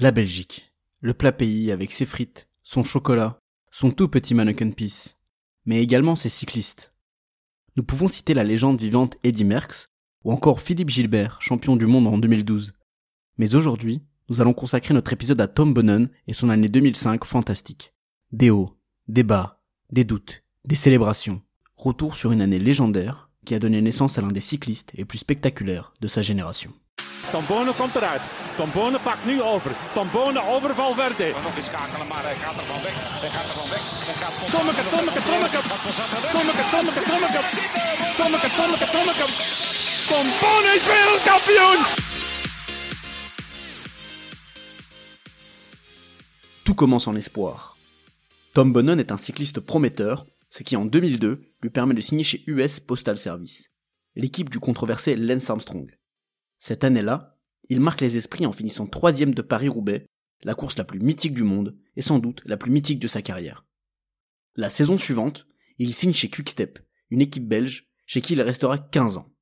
La Belgique. Le plat pays avec ses frites, son chocolat, son tout petit mannequin piece. Mais également ses cyclistes. Nous pouvons citer la légende vivante Eddy Merckx, ou encore Philippe Gilbert, champion du monde en 2012. Mais aujourd'hui, nous allons consacrer notre épisode à Tom Bonnen et son année 2005 fantastique. Des hauts, des bas, des doutes, des célébrations. Retour sur une année légendaire qui a donné naissance à l'un des cyclistes les plus spectaculaires de sa génération. Tom Bonen komt eruit. Tom Bonen pakt nu over. Over Valverde. Nog eens schakelen, maar hij gaat er van weg. Hij gaat er van weg. Hij gaat Tommeke, Tommeke, Tommeke. Tommeke, Tommeke, Tommeke. Tommeke, Tommeke, Tommeke. Tom Bonen is wereldkampioen! Tout commence en espoir. Tom Bonnen est un cycliste prometteur, ce qui en 2002 lui permet de signer chez US Postal Service, l'équipe du controversé Lance Armstrong. Cette année-là, il marque les esprits en finissant troisième de Paris-Roubaix, la course la plus mythique du monde et sans doute la plus mythique de sa carrière. La saison suivante, il signe chez Quickstep, une équipe belge chez qui il restera 15 ans.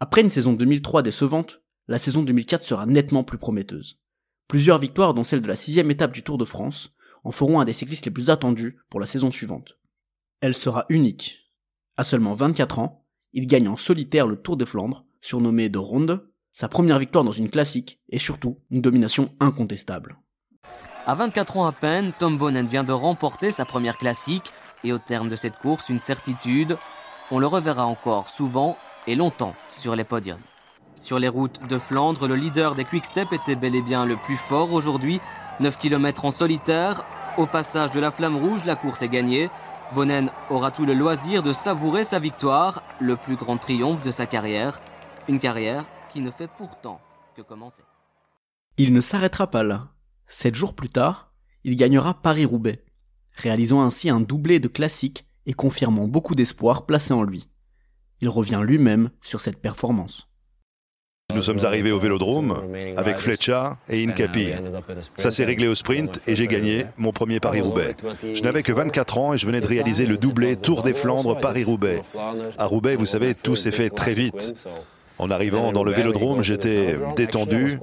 Après une saison 2003 décevante, la saison 2004 sera nettement plus prometteuse. Plusieurs victoires, dont celle de la sixième étape du Tour de France, en feront un des cyclistes les plus attendus pour la saison suivante. Elle sera unique. À seulement 24 ans, il gagne en solitaire le Tour des Flandres, surnommé de Ronde, sa première victoire dans une classique et surtout une domination incontestable. À 24 ans à peine, Tom Bonnen vient de remporter sa première classique et au terme de cette course, une certitude, on le reverra encore souvent et longtemps sur les podiums. Sur les routes de Flandre, le leader des Quick-Step était bel et bien le plus fort aujourd'hui. 9 km en solitaire. Au passage de la flamme rouge, la course est gagnée. Bonnen aura tout le loisir de savourer sa victoire, le plus grand triomphe de sa carrière. Une carrière qui ne fait pourtant que commencer. Il ne s'arrêtera pas là. Sept jours plus tard, il gagnera Paris-Roubaix, réalisant ainsi un doublé de classiques et confirmant beaucoup d'espoir placé en lui. Il revient lui-même sur cette performance. Nous sommes arrivés au Vélodrome avec Fletcher et Incapi. Ça s'est réglé au sprint et j'ai gagné mon premier Paris-Roubaix. Je n'avais que 24 ans et je venais de réaliser le doublé Tour des Flandres Paris-Roubaix. À Roubaix, vous savez, tout s'est fait très vite. En arrivant dans le vélodrome, j'étais détendu.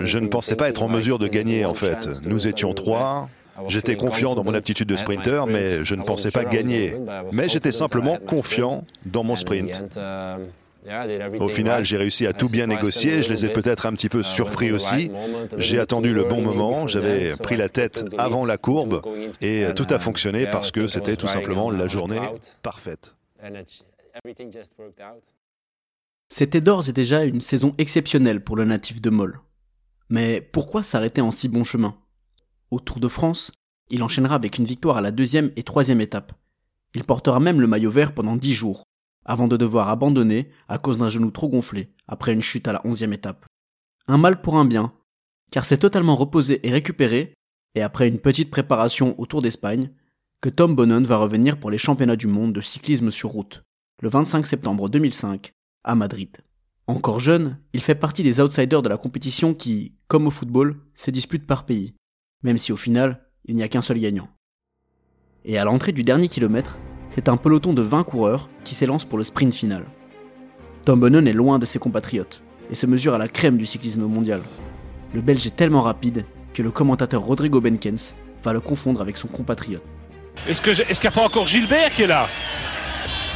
Je ne pensais pas être en mesure de gagner en fait. Nous étions trois. J'étais confiant dans mon aptitude de sprinter, mais je ne pensais pas gagner. Mais j'étais simplement confiant dans mon sprint. Au final, j'ai réussi à tout bien négocier. Je les ai peut-être un petit peu surpris aussi. J'ai attendu le bon moment. J'avais pris la tête avant la courbe et tout a fonctionné parce que c'était tout simplement la journée parfaite. C'était d'ores et déjà une saison exceptionnelle pour le natif de Moll. Mais pourquoi s'arrêter en si bon chemin? Au Tour de France, il enchaînera avec une victoire à la deuxième et troisième étape. Il portera même le maillot vert pendant dix jours, avant de devoir abandonner à cause d'un genou trop gonflé après une chute à la onzième étape. Un mal pour un bien, car c'est totalement reposé et récupéré, et après une petite préparation au Tour d'Espagne, que Tom Bonnen va revenir pour les championnats du monde de cyclisme sur route, le 25 septembre 2005, à Madrid. Encore jeune, il fait partie des outsiders de la compétition qui, comme au football, se dispute par pays, même si au final, il n'y a qu'un seul gagnant. Et à l'entrée du dernier kilomètre, c'est un peloton de 20 coureurs qui s'élance pour le sprint final. Tom Bonnen est loin de ses compatriotes et se mesure à la crème du cyclisme mondial. Le Belge est tellement rapide que le commentateur Rodrigo Benkens va le confondre avec son compatriote. Est-ce qu'il n'y a pas encore Gilbert qui est là?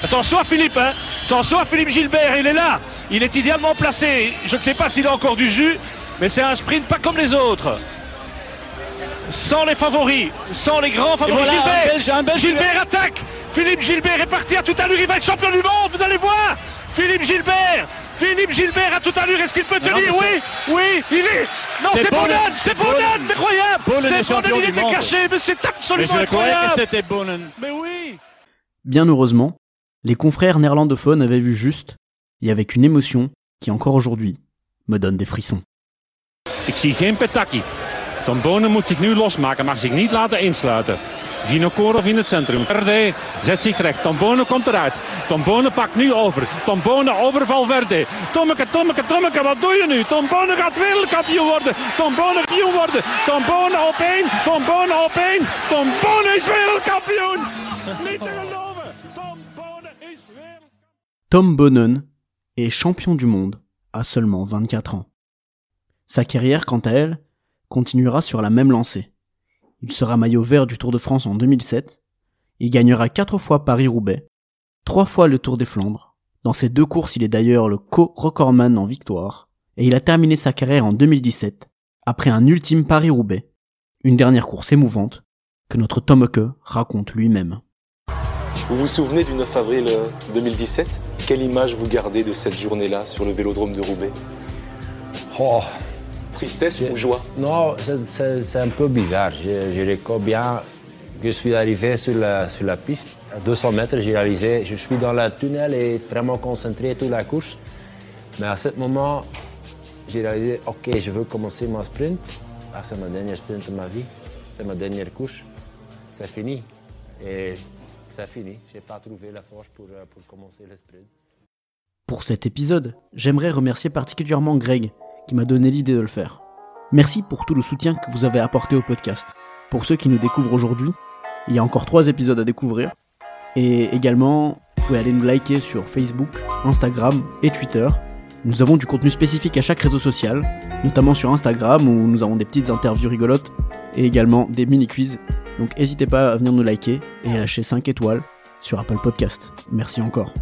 Attention à Philippe, hein Attention à Philippe Gilbert, il est là. Il est idéalement placé. Je ne sais pas s'il a encore du jus, mais c'est un sprint pas comme les autres. Sans les favoris, sans les grands favoris. Gilbert, Gilbert attaque. Philippe Gilbert est parti à toute allure. Il va être champion du monde, vous allez voir. Philippe Gilbert. Philippe Gilbert à toute allure. Est-ce qu'il peut tenir? Oui, oui, il est. Non, c'est Bonnen, c'est Bonnen, incroyable. C'est Bonnen, il était caché, mais c'est absolument mais je incroyable. que c'était Bonnen. Mais oui. Bien heureusement, les confrères néerlandophones avaient vu juste, et avec une émotion qui encore aujourd'hui me donne des frissons. Ik zie geen Petaki. Tom Bonen moet zich nu losmaken, mag zich niet laten insluiten. Vinokourov in het centrum. Verde zet zich recht. Tom Bonen komt eruit. Tom Bonen pakt nu over. Tom Bonen over Valverde. Tommeke, Tommeke, Tommeke, wat doe je nu? Tom Bonen gaat wereldkampioen worden. Tom Bonen kampioen worden. Tom Bonen op één. Tom Bonen op één. Tom Bonen is wereldkampioen. Niet te geloven. Tom Bonnen est champion du monde à seulement 24 ans. Sa carrière, quant à elle, continuera sur la même lancée. Il sera maillot vert du Tour de France en 2007. Il gagnera quatre fois Paris-Roubaix, trois fois le Tour des Flandres. Dans ces deux courses, il est d'ailleurs le co-recordman en victoire. Et il a terminé sa carrière en 2017, après un ultime Paris-Roubaix. Une dernière course émouvante, que notre Tomeke raconte lui-même. Vous vous souvenez du 9 avril 2017 Quelle image vous gardez de cette journée-là sur le vélodrome de Roubaix Oh, Tristesse ou joie non, c'est- un peu bizarre. Je, je bien que je suis arrivé sur la, sur la piste. À 200 mètres, j'ai réalisé, je suis dans le tunnel et vraiment concentré toute la course. Mais à ce moment, j'ai réalisé, ok, je veux commencer mon sprint. Ah, c'est ma dernière sprint de ma vie. C'est ma dernière course. C'est fini. Et pour. Pour cet épisode, j'aimerais remercier particulièrement Greg, qui m'a donné l'idée de le faire. Merci pour tout le soutien que vous avez apporté au podcast. Pour ceux qui nous découvrent aujourd'hui, il y a encore trois épisodes à découvrir. Et également, vous pouvez aller nous liker sur Facebook, Instagram et Twitter. Nous avons du contenu spécifique à chaque réseau social, notamment sur Instagram où nous avons des petites interviews rigolotes et également des mini-quiz. Donc n'hésitez pas à venir nous liker et à lâcher 5 étoiles sur Apple Podcast. Merci encore.